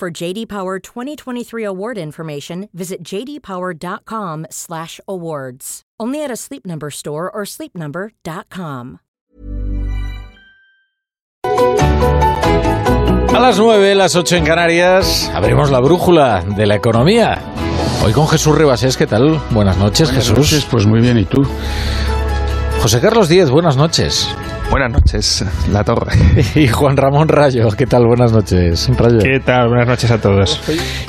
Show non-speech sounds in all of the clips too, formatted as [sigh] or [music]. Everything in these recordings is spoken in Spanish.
For JD Power 2023 award information, visit jdpower.com/awards. Only at a Sleep Number store or sleepnumber.com. A las 9, las 8 en Canarias, abrimos la brújula de la economía. Hoy con Jesús Ribasés, ¿qué tal? Buenas noches, Buenas Jesús. noches, pues muy bien, ¿y tú? José Carlos Díez, buenas noches. Buenas noches, La Torre. [laughs] Y Juan Ramón Rayo, ¿qué tal? Buenas noches, Rayo. ¿Qué tal? Buenas noches a todos.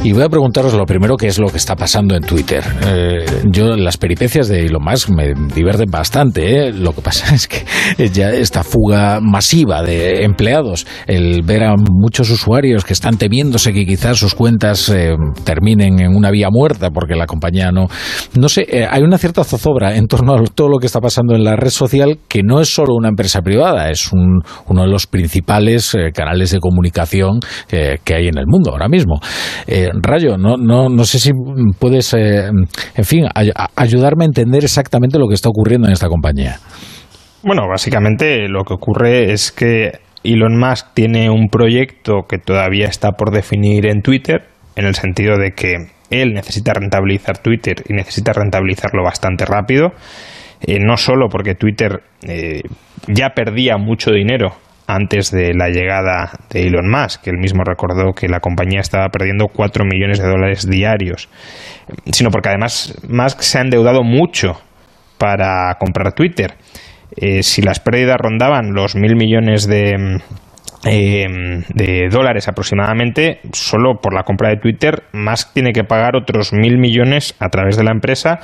Y voy a preguntaros lo primero, qué es lo que está pasando en Twitter. Eh, yo, las peripecias de Elon Musk me divierten bastante. ¿eh? Lo que pasa [laughs] es que ya esta fuga masiva de empleados, el ver a muchos usuarios que están temiéndose que quizás sus cuentas eh, terminen en una vía muerta porque la compañía no... No sé, eh, hay una cierta zozobra en torno a todo lo que está pasando en la red social que no es solo una empresa privada, es un, uno de los principales eh, canales de comunicación eh, que hay en el mundo ahora mismo. Eh, Rayo, no, no, no sé si puedes, en fin, ayudarme a entender exactamente lo que está ocurriendo en esta compañía. Bueno, básicamente lo que ocurre es que Elon Musk tiene un proyecto que todavía está por definir en Twitter, en el sentido de que él necesita rentabilizar Twitter y necesita rentabilizarlo bastante rápido. Eh, no solo porque Twitter eh, ya perdía mucho dinero antes de la llegada de Elon Musk, que él mismo recordó que la compañía estaba perdiendo 4 millones de dólares diarios, sino porque además Musk se ha endeudado mucho para comprar Twitter. Eh, si las pérdidas rondaban los mil millones de, de dólares aproximadamente, solo por la compra de Twitter, Musk tiene que pagar otros mil millones a través de la empresa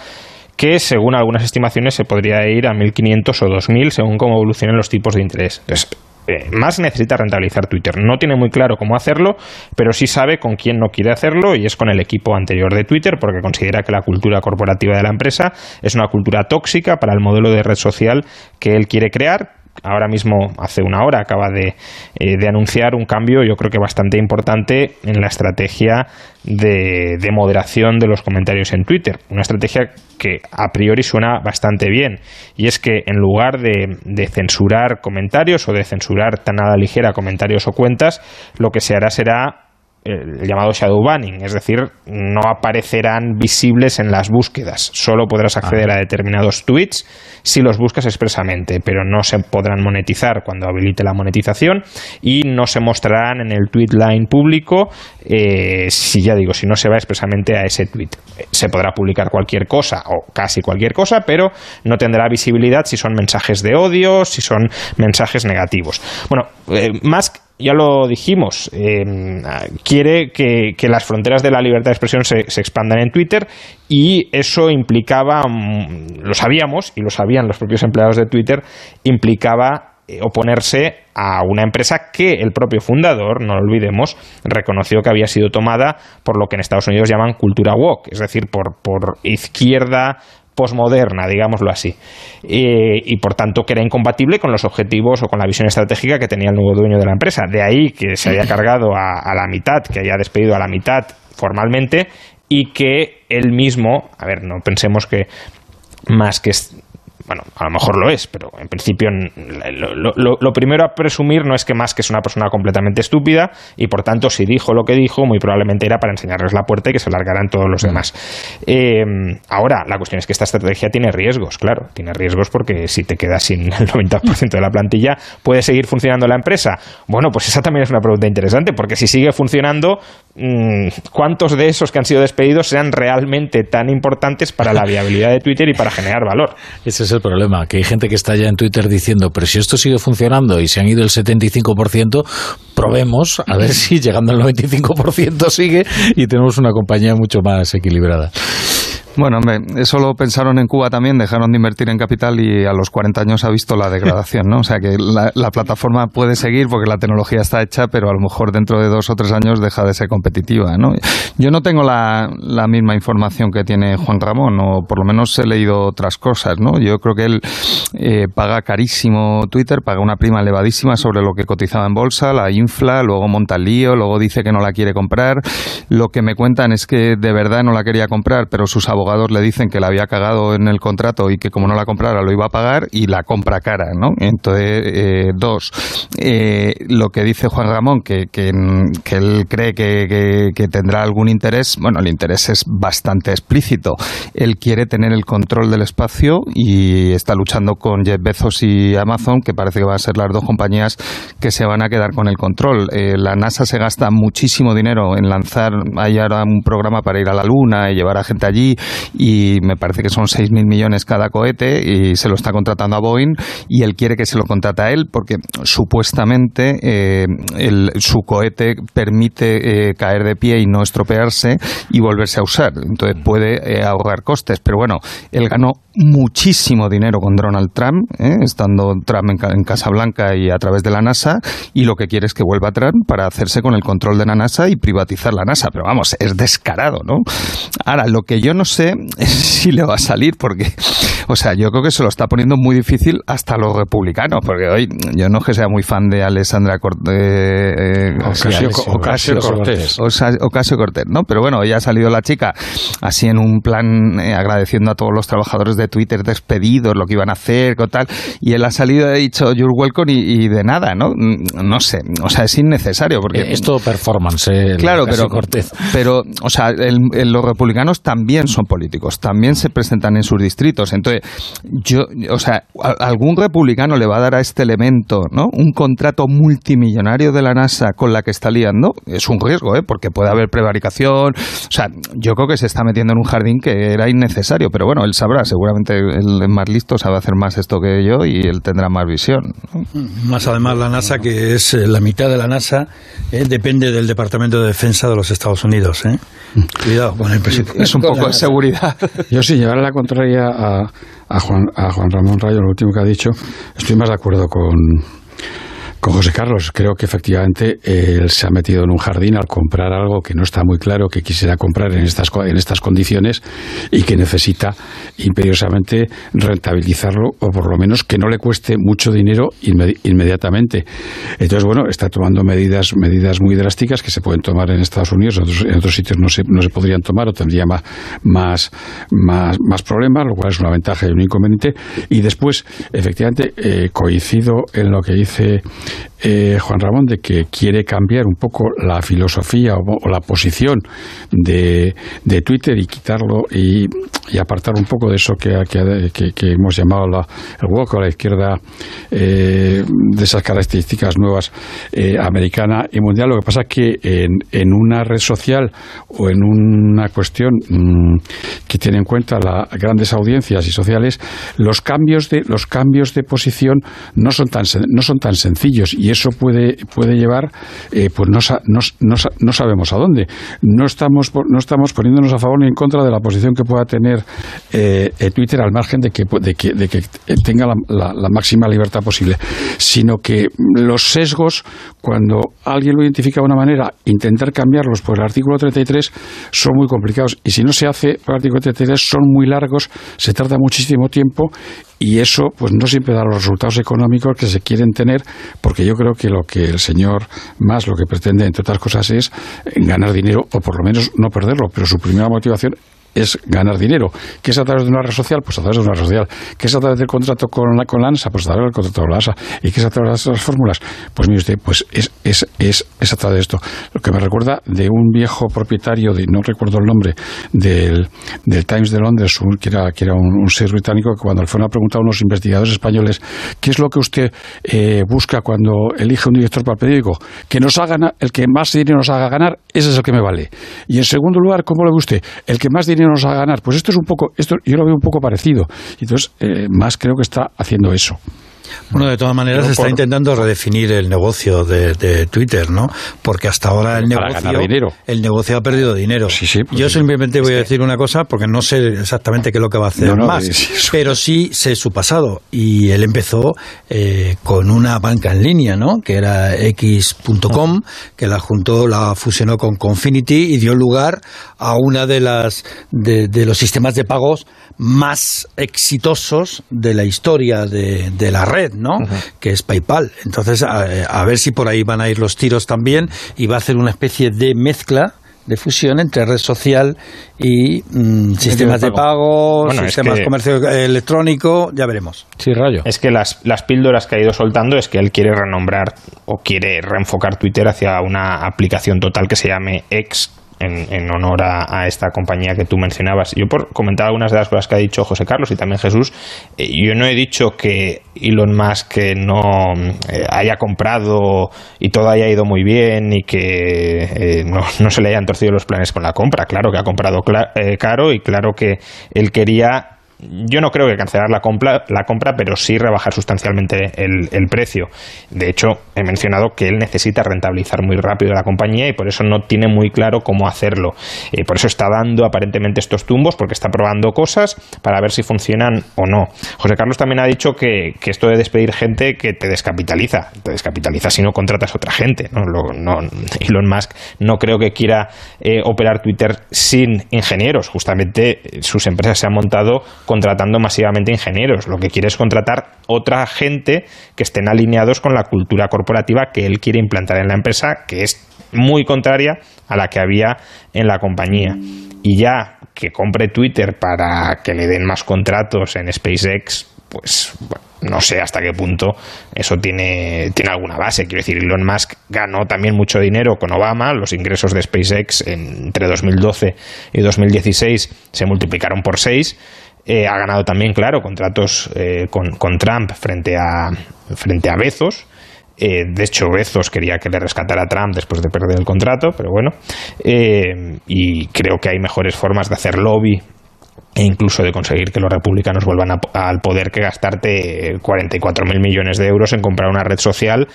que según algunas estimaciones se podría ir a 1.500 o 2.000 según cómo evolucionen los tipos de interés. Entonces, eh, Musk necesita rentabilizar Twitter. No tiene muy claro cómo hacerlo, pero sí sabe con quién no quiere hacerlo y es con el equipo anterior de Twitter porque considera que la cultura corporativa de la empresa es una cultura tóxica para el modelo de red social que él quiere crear ahora mismo, hace una hora, acaba de, eh, de anunciar un cambio, yo creo que bastante importante en la estrategia de, de moderación de los comentarios en Twitter. Una estrategia que a priori suena bastante bien. Y es que en lugar de, de censurar comentarios o de censurar tan a ligera comentarios o cuentas, lo que se hará será el llamado shadow banning, es decir, no aparecerán visibles en las búsquedas. Solo podrás acceder a determinados tweets si los buscas expresamente, pero no se podrán monetizar cuando habilite la monetización y no se mostrarán en el tweet line público eh, si ya digo, si no se va expresamente a ese tweet. Se podrá publicar cualquier cosa o casi cualquier cosa, pero no tendrá visibilidad si son mensajes de odio, si son mensajes negativos. Bueno, eh, Musk ya lo dijimos, eh, quiere que, las fronteras de la libertad de expresión se, se, expandan en Twitter y eso implicaba, mm, lo sabíamos y lo sabían los propios empleados de Twitter, implicaba eh, oponerse a una empresa que el propio fundador, no lo olvidemos, reconoció que había sido tomada por lo que en Estados Unidos llaman cultura woke, es decir, por, por izquierda posmoderna, digámoslo así, y por tanto que era incompatible con los objetivos o con la visión estratégica que tenía el nuevo dueño de la empresa. De ahí que se haya cargado a, a la mitad, que haya despedido a la mitad formalmente y que él mismo, a ver, no pensemos que más que bueno, a lo mejor lo es, pero en principio lo, lo, lo, primero a presumir no es que más que es una persona completamente estúpida y por tanto si dijo lo que dijo muy probablemente era para enseñarles la puerta y que se largaran todos los demás. Eh, ahora, la cuestión es que esta estrategia tiene riesgos, claro, tiene riesgos porque si te quedas sin el 90% de la plantilla, ¿puede seguir funcionando la empresa? Bueno, pues esa también es una pregunta interesante porque si sigue funcionando, ¿cuántos de esos que han sido despedidos sean realmente tan importantes para la viabilidad de Twitter y para generar valor? Ese es el problema, que hay gente que está ya en Twitter diciendo, pero si esto sigue funcionando y se han ido el 75%, probemos a ver si llegando al 95% sigue y tenemos una compañía mucho más equilibrada. Bueno, hombre, eso lo pensaron en Cuba también, dejaron de invertir en capital y a los 40 años ha visto la [laughs] degradación, ¿no? O sea que la, plataforma puede seguir porque la tecnología está hecha, pero a lo mejor dentro de dos o tres años deja de ser competitiva, ¿no? Yo no tengo la, misma información que tiene Juan Ramón, o por lo menos he leído otras cosas, ¿no? Yo creo que él eh, paga carísimo Twitter, paga una prima elevadísima sobre lo que cotizaba en bolsa, la infla, luego monta el lío, luego dice que no la quiere comprar. Lo que me cuentan es que de verdad no la quería comprar, pero sus abogados le dicen que la había cagado en el contrato y que como no la comprara lo iba a pagar y la compra cara, ¿no? Entonces, eh, dos, eh, lo que dice Juan Ramón, que, que, él cree que, tendrá algún interés, bueno, el interés es bastante explícito. Él quiere tener el control del espacio y está luchando con Jeff Bezos y Amazon, que parece que van a ser las dos compañías que se van a quedar con el control. Eh, la NASA se gasta muchísimo dinero en lanzar, hay ahora un programa para ir a la Luna y llevar a gente allí y me parece que son 6.000 millones cada cohete y se lo está contratando a Boeing y él quiere que se lo contrate a él porque supuestamente eh, su cohete permite eh, caer de pie y no estropearse y volverse a usar. Entonces puede eh, ahorrar costes. Pero bueno, él ganó muchísimo dinero con Donald Trump, estando Trump en, en Casa Blanca y a través de la NASA y lo que quiere es que vuelva Trump para hacerse con el control de la NASA y privatizar la NASA. Pero vamos, es descarado, ¿no? Ahora, lo que yo no sé [laughs] si le va a salir, porque, o sea, yo creo que se lo está poniendo muy difícil hasta los republicanos, porque hoy yo no es que sea muy fan de Alessandra Cortés, eh, Ocasio, Cortés. Ocasio Cortés, ¿no? Pero bueno, hoy ha salido la chica así en un plan eh, agradeciendo a todos los trabajadores de Twitter despedidos, lo que iban a hacer, y tal, y él ha salido y ha dicho you're welcome y, de nada, ¿no? No sé, o sea, es innecesario, porque... Eh, es todo performance, claro, pero, Cortés. pero, o sea, los republicanos también son políticos, también se presentan en sus distritos. Entonces, yo, o sea, algún republicano le va a dar a este elemento, ¿no? Un contrato multimillonario de la NASA con la que está liando, es un riesgo, ¿eh? Porque puede haber prevaricación. O sea, yo creo que se está metiendo en un jardín que era innecesario, pero bueno, él sabrá, seguramente el más listo sabe hacer más esto que yo y él tendrá más visión. Más además la NASA, que es eh, la mitad de la NASA, eh, depende del Departamento de Defensa de los Estados Unidos. ¿eh? Cuidado con el presidente. Es un poco de seguridad. [laughs] Yo sí, llevar a la contraria a, a, Juan, a Juan Ramón Rayo, lo último que ha dicho, estoy más de acuerdo con, con José Carlos, creo que efectivamente él se ha metido en un jardín al comprar algo que no está muy claro que quisiera comprar en estas, en estas condiciones y que necesita imperiosamente rentabilizarlo o por lo menos que no le cueste mucho dinero inmediatamente. Entonces, bueno, está tomando medidas, medidas muy drásticas que se pueden tomar en Estados Unidos, en otros, sitios no se, no se podrían tomar o tendría más, más, más, problemas, lo cual es una ventaja y un inconveniente. Y después, efectivamente, eh, coincido en lo que dice eh, Juan Ramón de que quiere cambiar un poco la filosofía o, la posición de, de, Twitter y quitarlo y, apartar un poco de eso que, que, hemos llamado la, el walk a la izquierda eh, de esas características nuevas eh, americana y mundial. Lo que pasa es que en, en una red social o en una cuestión mm, que tiene en cuenta las grandes audiencias y sociales, los cambios de los cambios de posición no son tan no son tan sencillos y eso puede, puede llevar, eh, pues no, no, no, sabemos a dónde. No estamos, no estamos poniéndonos a favor ni en contra de la posición que pueda tener eh, eh, Twitter al margen de que, de que, de que tenga la, la, máxima libertad posible, sino que los sesgos, cuando alguien lo identifica de una manera, intentar cambiarlos por el artículo 33 son muy complicados y si no se hace por el artículo 33 son muy largos, se tarda muchísimo tiempo y eso pues no siempre da los resultados económicos que se quieren tener porque yo creo que lo que el señor más lo que pretende entre otras cosas es ganar dinero o por lo menos no perderlo. Pero su primera motivación es ganar dinero. ¿Qué es a través de una red social? Pues a través de una red social. ¿Qué es a través del contrato con la, con la ANSA? Pues a través del contrato con la ANSA. ¿Y qué es a través de las fórmulas? Pues mire usted, pues es, es, es, es, a través de esto. Lo que me recuerda de un viejo propietario, de no recuerdo el nombre, del, del Times de Londres, que era, que era un, un ser británico, que cuando le fueron a preguntar a unos investigadores españoles qué es lo que usted eh, busca cuando elige un director para el periódico, que nos haga, el que más dinero nos haga ganar, ese es el que me vale. Y en segundo lugar, ¿cómo le ve usted? El que más dinero nos a ganar. Pues esto es un poco, esto yo lo veo un poco parecido. Entonces, eh, más creo que está haciendo eso. Bueno, de todas maneras se está intentando redefinir el negocio de, Twitter, ¿no? Porque hasta ahora el negocio, el negocio ha perdido dinero. Sí, sí, pues Yo simplemente voy a decir una cosa porque no sé exactamente qué es lo que va a hacer más, pero sí sé su pasado y él empezó eh, con una banca en línea, ¿no? Que era X.com, que la juntó, la fusionó con Confinity y dio lugar a una de las de, los sistemas de pagos más exitosos de la historia de, de la red, ¿no? Que es PayPal. Entonces, a, ver si por ahí van a ir los tiros también y va a hacer una especie de mezcla de fusión entre red social y mm, sistemas de pago, sistemas de comercio electrónico, ya veremos. Sí, rayo. Es que las, las píldoras que ha ido soltando es que él quiere renombrar o quiere reenfocar Twitter hacia una aplicación total que se llame X en, honor a, esta compañía que tú mencionabas. Yo por comentar algunas de las cosas que ha dicho José Carlos y también Jesús, eh, yo no he dicho que Elon Musk no eh, haya comprado y todo haya ido muy bien y que eh, no, se le hayan torcido los planes con la compra. Claro que ha comprado caro y claro que él quería yo no creo que cancelar la compra, la compra pero sí rebajar sustancialmente el, precio. De hecho, he mencionado que él necesita rentabilizar muy rápido la compañía y por eso no tiene muy claro cómo hacerlo. Eh, por eso está dando aparentemente estos tumbos, porque está probando cosas para ver si funcionan o no. José Carlos también ha dicho que, esto de despedir gente que te descapitaliza. Te descapitaliza si no contratas a otra gente. Elon Musk no creo que quiera eh, operar Twitter sin ingenieros. Justamente eh, sus empresas se han montado contratando masivamente ingenieros. Lo que quiere es contratar otra gente que estén alineados con la cultura corporativa que él quiere implantar en la empresa, que es muy contraria a la que había en la compañía. Y ya que compre Twitter para que le den más contratos en SpaceX, pues no sé hasta qué punto eso tiene, tiene alguna base. Quiero decir, Elon Musk ganó también mucho dinero con Obama, los ingresos de SpaceX entre 2012 y 2016 se multiplicaron por seis eh, ha ganado también, claro, contratos eh, con, Trump frente a, frente a Bezos. Eh, de hecho, Bezos quería que le rescatara a Trump después de perder el contrato, pero bueno. y creo que hay mejores formas de hacer lobby e incluso de conseguir que los republicanos vuelvan al poder que gastarte 44.000 millones de euros en comprar una red social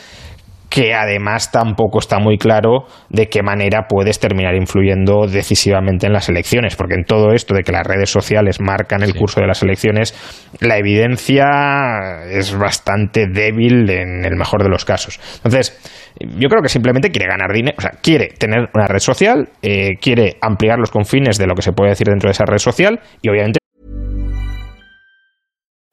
que además tampoco está muy claro de qué manera puedes terminar influyendo decisivamente en las elecciones, porque en todo esto de que las redes sociales marcan el curso de las elecciones, la evidencia es bastante débil en el mejor de los casos. Entonces, yo creo que simplemente quiere ganar dinero, o sea, quiere tener una red social, eh, quiere ampliar los confines de lo que se puede decir dentro de esa red social y obviamente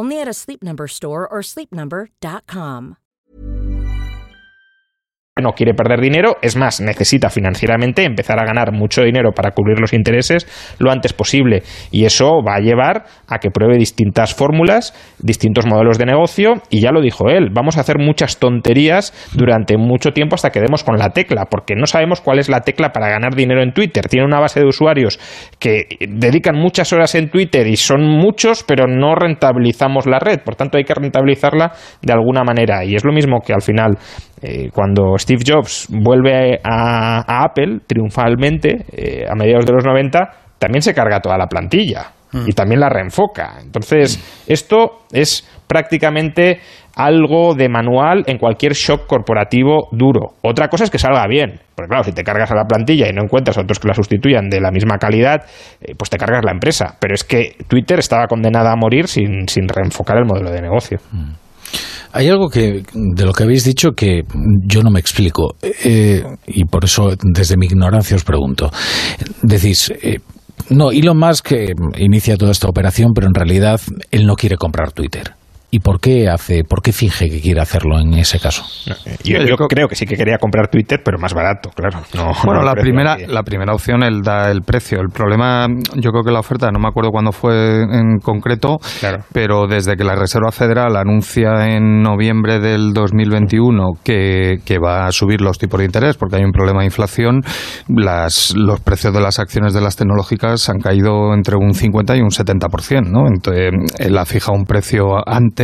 Only at a Sleep Number store or sleepnumber.com. No quiere perder dinero, es más, necesita financieramente empezar a ganar mucho dinero para cubrir los intereses lo antes posible. Y eso va a llevar a que pruebe distintas fórmulas, distintos modelos de negocio. Y ya lo dijo él, vamos a hacer muchas tonterías durante mucho tiempo hasta que demos con la tecla, porque no sabemos cuál es la tecla para ganar dinero en Twitter. Tiene una base de usuarios que dedican muchas horas en Twitter y son muchos, pero no rentabilizamos la red. Por tanto, hay que rentabilizarla de alguna manera. Y es lo mismo que al final eh, cuando Steve Jobs vuelve a, Apple triunfalmente eh, a mediados de los 90, también se carga toda la plantilla mm. y también la reenfoca. Entonces, esto es prácticamente algo de manual en cualquier shock corporativo duro. Otra cosa es que salga bien. Porque claro, si te cargas a la plantilla y no encuentras otros que la sustituyan de la misma calidad, eh, pues te cargas la empresa. Pero es que Twitter estaba condenada a morir sin, sin reenfocar el modelo de negocio. Mm. Hay algo que de lo que habéis dicho que yo no me explico eh, y por eso desde mi ignorancia os pregunto. Decís, eh, no, Elon Musk inicia toda esta operación, pero en realidad él no quiere comprar Twitter. ¿Y por qué hace, por qué finge que quiere hacerlo en ese caso? yo, creo que sí que quería comprar Twitter, pero más barato, claro. bueno, la primera, la primera opción él da el precio. El problema, yo creo que la oferta, no me acuerdo cuándo fue en concreto, pero desde que la Reserva Federal anuncia en noviembre del 2021 que, que va a subir los tipos de interés porque hay un problema de inflación, las, los precios de las acciones de las tecnológicas han caído entre un 50 y un 70%, ¿no? Entonces, él ha fijado un precio antes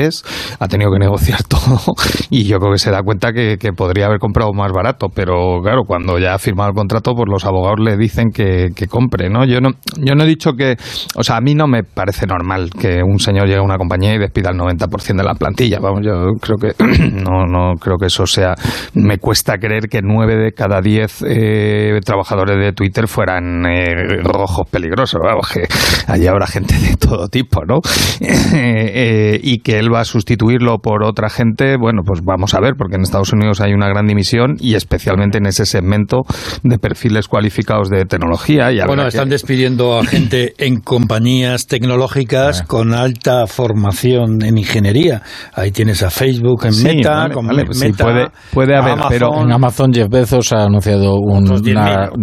ha tenido que negociar [laughs] todo y yo creo que se da cuenta que, podría haber comprado más barato, pero claro, cuando ya ha firmado el contrato, pues los abogados le dicen que, compre, ¿no? Yo no, yo no he dicho que, o sea, a mí no me parece normal que un señor llegue a una compañía y despida el 90% de la plantilla, vamos, yo creo que [clears throat] no, no creo que eso sea, me cuesta creer que nueve de cada diez eh, trabajadores de Twitter fueran eh, rojos peligrosos, vamos, que allí habrá gente de todo tipo, ¿no? [laughs] Eh, y que él va a sustituirlo por otra gente, bueno, pues vamos a ver, porque en Estados Unidos hay una gran dimisión y especialmente en ese segmento de perfiles cualificados de tecnología. Y bueno, están despidiendo a gente en compañías tecnológicas ah. con alta formación en ingeniería. Ahí tienes a Facebook en Meta, con puede, puede haber, pero en Amazon Jeff Bezos ha anunciado un 10.000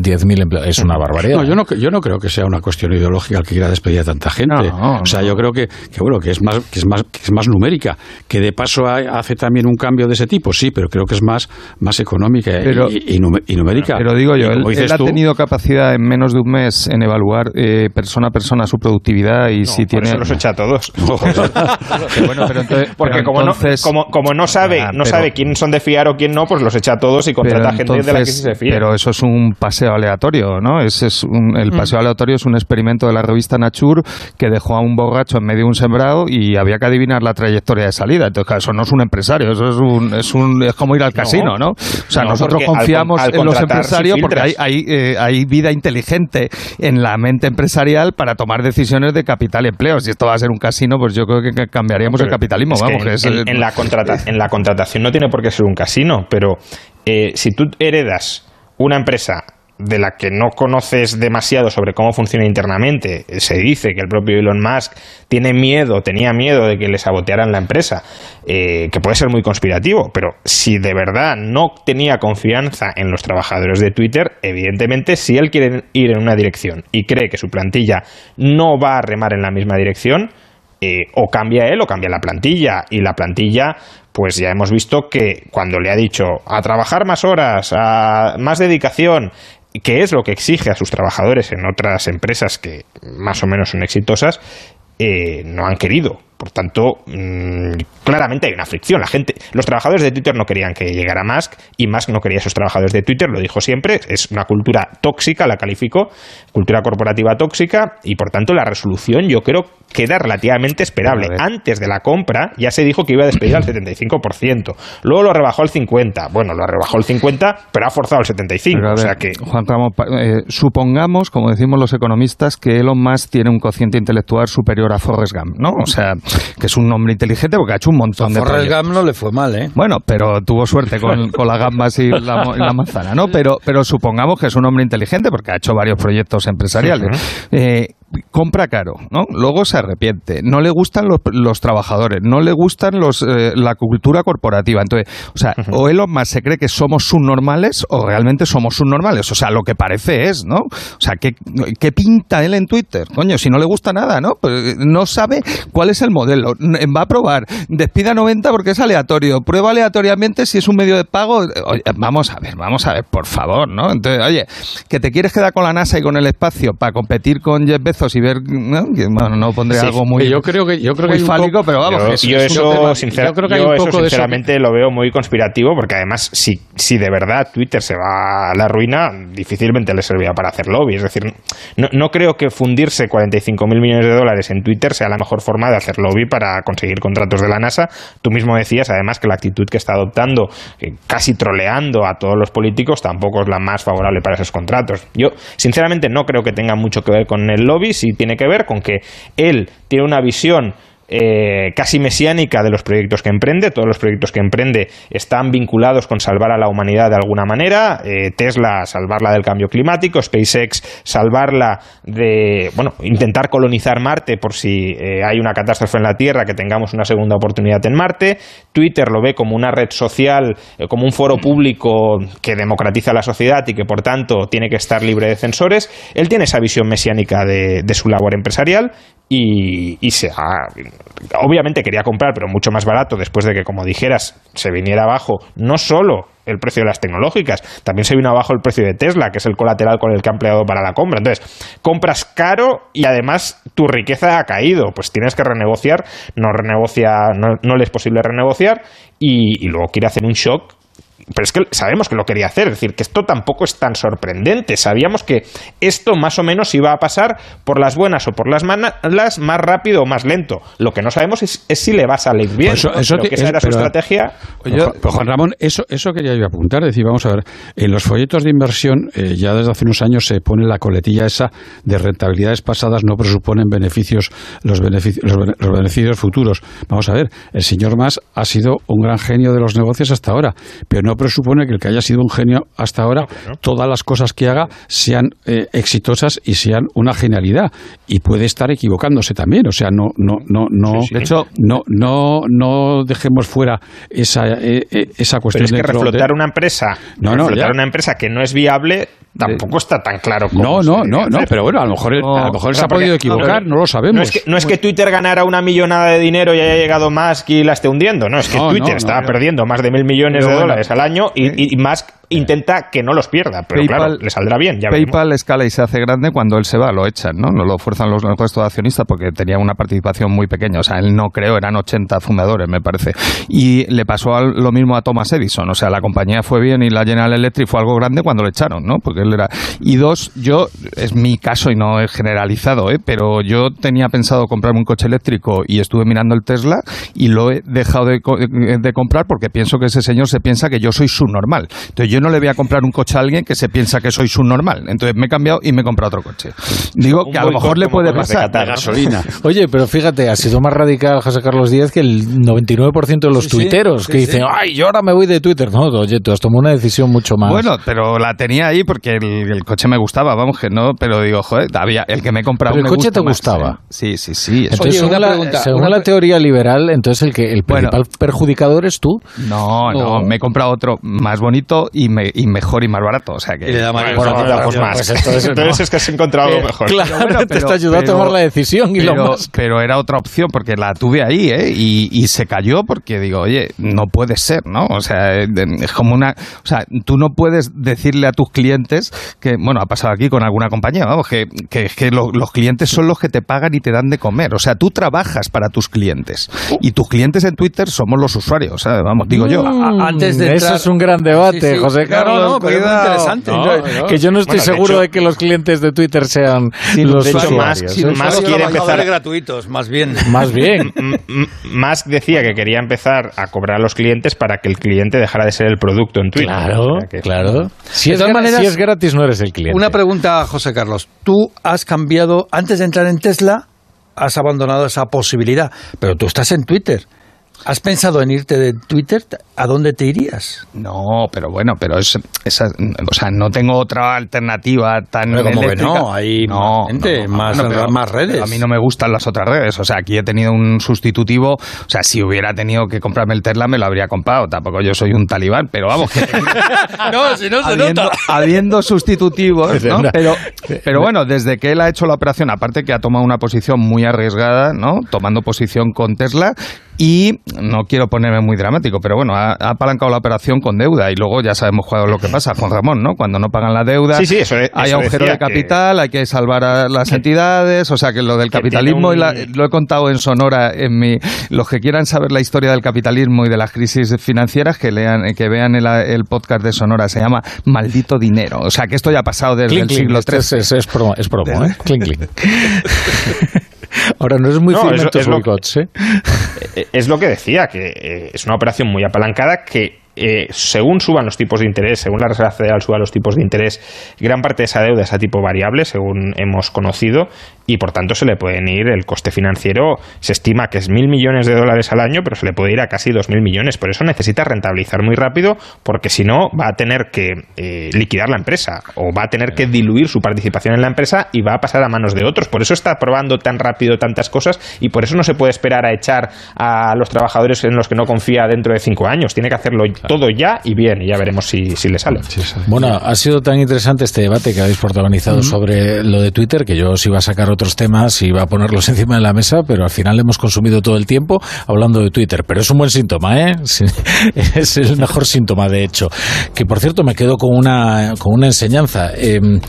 10.000 empleados. Es una barbaridad. No, yo no, yo no creo que sea una cuestión ideológica el que quiera despedir a tanta gente. o sea, yo creo que, que bueno, que es más que es más, que es más numérica, que de paso hace también un cambio de ese tipo, sí, pero creo que es más, más económica y, numérica. Pero digo yo, él, ha tenido capacidad en menos de un mes en evaluar eh, persona a persona su productividad y si tiene... Eso los echa a todos. [laughs] [laughs] Porque como, no, como, no sabe, no sabe quién son de fiar o quién no, pues los echa a todos y contrata gente de la que sí se fía. Pero eso es un paseo aleatorio, ¿no? Ese es el mm. paseo aleatorio es un experimento de la revista Nature que dejó a un borracho en medio de un sembrado y había que adivinar la trayectoria de salida. Entonces, eso no es un empresario, eso es un, es un es como ir al casino, ¿no? O sea, nosotros confiamos en los empresarios porque hay, hay, eh, hay, vida inteligente en la mente empresarial para tomar decisiones de capital y empleo. Si esto va a ser un casino, pues yo creo que cambiaríamos el capitalismo. Vamos, en, la en la contratación no tiene por qué ser un casino, pero eh, si tú heredas una empresa de la que no conoces demasiado sobre cómo funciona internamente. Se dice que el propio Elon Musk tiene miedo, tenía miedo de que le sabotearan la empresa, eh, que puede ser muy conspirativo, pero si de verdad no tenía confianza en los trabajadores de Twitter, evidentemente si él quiere ir en una dirección y cree que su plantilla no va a remar en la misma dirección, eh, o cambia él o cambia la plantilla. Y la plantilla, pues ya hemos visto que cuando le ha dicho a trabajar más horas, a más dedicación, que es lo que exige a sus trabajadores en otras empresas que más o menos son exitosas, eh, no han querido. Por tanto, mm, claramente hay una fricción. La gente, los trabajadores de Twitter no querían que llegara Musk y Musk no quería a esos trabajadores de Twitter, lo dijo siempre, es una cultura tóxica, la calificó, cultura corporativa tóxica y por tanto la resolución yo creo queda relativamente esperable. Antes de la compra ya se dijo que iba a despedir al 75%, luego lo rebajó al 50%, bueno, lo rebajó al 50%, pero ha forzado al 75%, o sea que... Juan Ramón, eh, supongamos, como decimos los economistas, que Elon Musk tiene un cociente intelectual superior a Forrest Gump, ¿no? O sea, que es un hombre inteligente porque ha hecho un montón de Forrest Gump no le fue mal, ¿eh? Bueno, pero tuvo suerte con, [laughs] con las gambas y la, manzana, ¿no? Pero, pero supongamos que es un hombre inteligente porque ha hecho varios proyectos empresariales. eh, compra caro, ¿no? Luego se arrepiente. No le gustan los, los trabajadores, no le gustan los, eh, la cultura corporativa. Entonces, o sea, o Elon Musk se cree que somos subnormales o realmente somos subnormales. O sea, lo que parece es, ¿no? O sea, ¿qué, qué pinta él en Twitter? Coño, si no le gusta nada, ¿no? Pues no sabe cuál es el modelo. Va a probar, despida 90 porque es aleatorio. Prueba aleatoriamente si es un medio de pago. vamos a ver, vamos a ver, por favor, ¿no? Entonces, oye, que te quieres quedar con la NASA y con el espacio para competir con Jeff Bezos brazos y ver, ¿no? bueno, no pondré algo muy, yo creo que, yo creo que fálico, pero vamos. Yo, eso, sinceramente lo veo muy conspirativo porque además si, si de verdad Twitter se va a la ruina, difícilmente le servirá para hacer lobby. Es decir, no, no creo que fundirse 45.000 millones de dólares en Twitter sea la mejor forma de hacer lobby para conseguir contratos de la NASA. Tú mismo decías, además, que la actitud que está adoptando, eh, casi troleando a todos los políticos, tampoco es la más favorable para esos contratos. Yo, sinceramente, no creo que tenga mucho que ver con el lobby, sí tiene que ver con que él tiene una visión eh, casi mesiánica de los proyectos que emprende. Todos los proyectos que emprende están vinculados con salvar a la humanidad de alguna manera. Eh, Tesla, salvarla del cambio climático. SpaceX, salvarla de, bueno, intentar colonizar Marte por si eh, hay una catástrofe en la Tierra, que tengamos una segunda oportunidad en Marte. Twitter lo ve como una red social, como un foro público que democratiza la sociedad y que, por tanto, tiene que estar libre de censores. Él tiene esa visión mesiánica de, de su labor empresarial y, se ha, obviamente quería comprar, pero mucho más barato después de que, como dijeras, se viniera abajo no solo el precio de las tecnológicas, también se vino abajo el precio de Tesla, que es el colateral con el que ha empleado para la compra. Entonces, compras caro y además tu riqueza ha caído, pues tienes que renegociar, no renegocia, no, no le es posible renegociar y, y luego quiere hacer un shock pero es que sabemos que lo quería hacer, es decir, que esto tampoco es tan sorprendente. Sabíamos que esto más o menos iba a pasar por las buenas o por las malas más rápido o más lento. Lo que no sabemos es, si le va a salir bien. Pues eso, que esa era su estrategia. Juan Ramón, eso, eso quería yo apuntar. decir, vamos a ver, en los folletos de inversión eh, ya desde hace unos años se pone la coletilla esa de rentabilidades pasadas no presuponen beneficios los beneficios, los, beneficios futuros. Vamos a ver, el señor Mas ha sido un gran genio de los negocios hasta ahora, pero no presupone que el que haya sido un genio hasta ahora, todas las cosas que haga sean eh, exitosas y sean una genialidad. Y puede estar equivocándose también. O sea, no, no, no, no, de hecho, no, no, no dejemos fuera esa, eh, eh, esa cuestión. Pero es que reflotar una empresa, no, no, reflotar una empresa que no es viable tampoco está tan claro como no no no no pero bueno a lo mejor a lo mejor se ha podido equivocar no, lo sabemos. No es, que, no es que Twitter ganara una millonada de dinero y haya llegado más y la esté hundiendo no es que Twitter estaba perdiendo más de mil millones de dólares al año y, y Musk intenta que no los pierda, pero claro, le saldrá bien. PayPal escala y se hace grande cuando él se va, lo echan, ¿no? No lo fuerzan los el resto de accionistas porque tenía una participación muy pequeña. O sea, él no creo, eran 80 fundadores, me parece. Y le pasó lo mismo a Thomas Edison. O sea, la compañía fue bien y la General Electric fue algo grande cuando lo echaron, ¿no? Porque él era. Y dos, yo, es mi caso y no es generalizado, ¿eh? Pero yo tenía pensado comprarme un coche eléctrico y estuve mirando el Tesla y lo he dejado de, de comprar porque pienso que ese señor se piensa que yo soy subnormal. Entonces yo no le voy a comprar un coche a alguien que se piensa que soy subnormal. Entonces me he cambiado y me he comprado otro coche. Digo que a lo mejor le puede pasar. gasolina. [laughs] Oye, pero fíjate, ha sido más radical José Carlos Díaz que el 99% de los tuiteros que dicen, ay, yo ahora me voy de Twitter. No, oye, tú has tomado una decisión mucho más. Bueno, pero la tenía ahí porque el, coche me gustaba, vamos, que no, pero digo, joder, había, el que me he comprado. el coche te gustaba. ¿eh? Sí, sí, sí. Entonces, según, la, teoría liberal, entonces el que el principal perjudicador es tú. No, no, me he comprado otro más bonito y me y mejor y más barato. O sea que. Y le da más, pues más. [laughs] entonces, es que has encontrado lo mejor. Claro, te está ayudando a tomar la decisión. Y pero, lo pero era otra opción porque la tuve ahí, ¿eh? Y, y, se cayó porque digo, oye, no puede ser, ¿no? O sea, es como una. O sea, tú no puedes decirle a tus clientes que, bueno, ha pasado aquí con alguna compañía, vamos, que, que, que los clientes son los que te pagan y te dan de comer. O sea, tú trabajas para tus clientes. Y tus clientes en Twitter somos los usuarios, ¿sabes? Vamos, digo yo. Mm, antes de Eso es un gran debate, José Carlos. No, no, interesante. que yo no estoy seguro de, que los clientes de Twitter sean los de más, más quiere empezar gratuitos, más bien. Más bien. [laughs] Musk decía que quería empezar a cobrar a los clientes para que el cliente dejara de ser el producto en Twitter. Claro, claro. Si es, si es gratis no eres el cliente. Una pregunta, José Carlos. Tú has cambiado antes de entrar en Tesla has abandonado esa posibilidad, pero tú estás en Twitter. ¿Has pensado en irte de Twitter? ¿A dónde te irías? No, pero bueno, pero es, esa, o sea, no tengo otra alternativa tan pero como que no, hay no, gente, más, más redes. A mí no me gustan las otras redes, o sea, aquí he tenido un sustitutivo, o sea, si hubiera tenido que comprarme el Tesla me lo habría comprado, tampoco yo soy un talibán, pero vamos, que [laughs] no, si no se habiendo, nota. Habiendo sustitutivos, ¿no? Pero, pero bueno, desde que él ha hecho la operación, aparte que ha tomado una posición muy arriesgada, ¿no? Tomando posición con Tesla y no quiero ponerme muy dramático, pero bueno, ha, apalancado la operación con deuda y luego ya sabemos lo que pasa, Juan Ramón, ¿no? Cuando no pagan la deuda, hay agujero de capital, hay que salvar a las entidades, o sea que lo del capitalismo, y lo he contado en Sonora, en mi, los que quieran saber la historia del capitalismo y de las crisis financieras, que lean, que vean el, podcast de Sonora, se llama Maldito Dinero, o sea que esto ya ha pasado desde el siglo III. Es, es, es, promo, es promo ¿eh? Clink, clink. [laughs] Ahora no es muy no, es, es, lo, ¿eh? Eh, es lo que decía, que eh, es una operación muy apalancada que eh, según suban los tipos de interés, según la Reserva Federal suba los tipos de interés, gran parte de esa deuda es a tipo variable, según hemos conocido, y por tanto se le pueden ir el coste financiero, se estima que es mil millones de dólares al año, pero se le puede ir a casi dos mil millones. Por eso necesita rentabilizar muy rápido, porque si no va a tener que eh, liquidar la empresa o va a tener que diluir su participación en la empresa y va a pasar a manos de otros. Por eso está probando tan rápido tantas cosas y por eso no se puede esperar a echar a los trabajadores en los que no confía dentro de cinco años. Tiene que hacerlo todo ya y bien, y ya veremos si, le sale. bueno, ha sido tan interesante este debate que habéis protagonizado sobre lo de Twitter que yo os iba a sacar otros temas y iba a ponerlos [laughs] encima de la mesa, pero al final hemos consumido todo el tiempo hablando de Twitter. Pero es un buen síntoma, ¿eh? [laughs] es el mejor síntoma, de hecho. Que por cierto, me quedo con una, con una enseñanza. Em,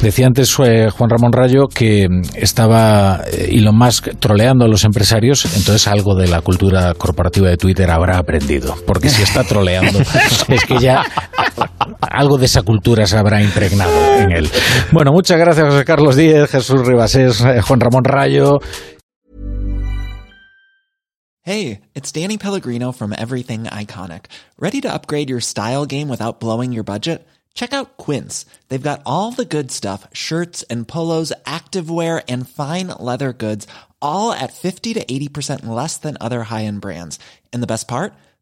decía antes eh, Juan Ramón Rayo que estaba eh, Elon Musk troleando a los empresarios, entonces algo de la cultura corporativa de Twitter habrá aprendido. Porque si está troleando [laughs] es que ya algo de esa cultura se habrá impregnado en él. Bueno, muchas gracias José Carlos Díez, Jesús Ribasés, eh, Juan Ramón Rayo. Hey, it's Danny Pellegrino from Everything Iconic. Ready to upgrade your style game without blowing your budget? Check out Quince. They've got all the good stuff, shirts and polos, activewear and fine leather goods, all at 50 to 80% less than other high-end brands. And the best part?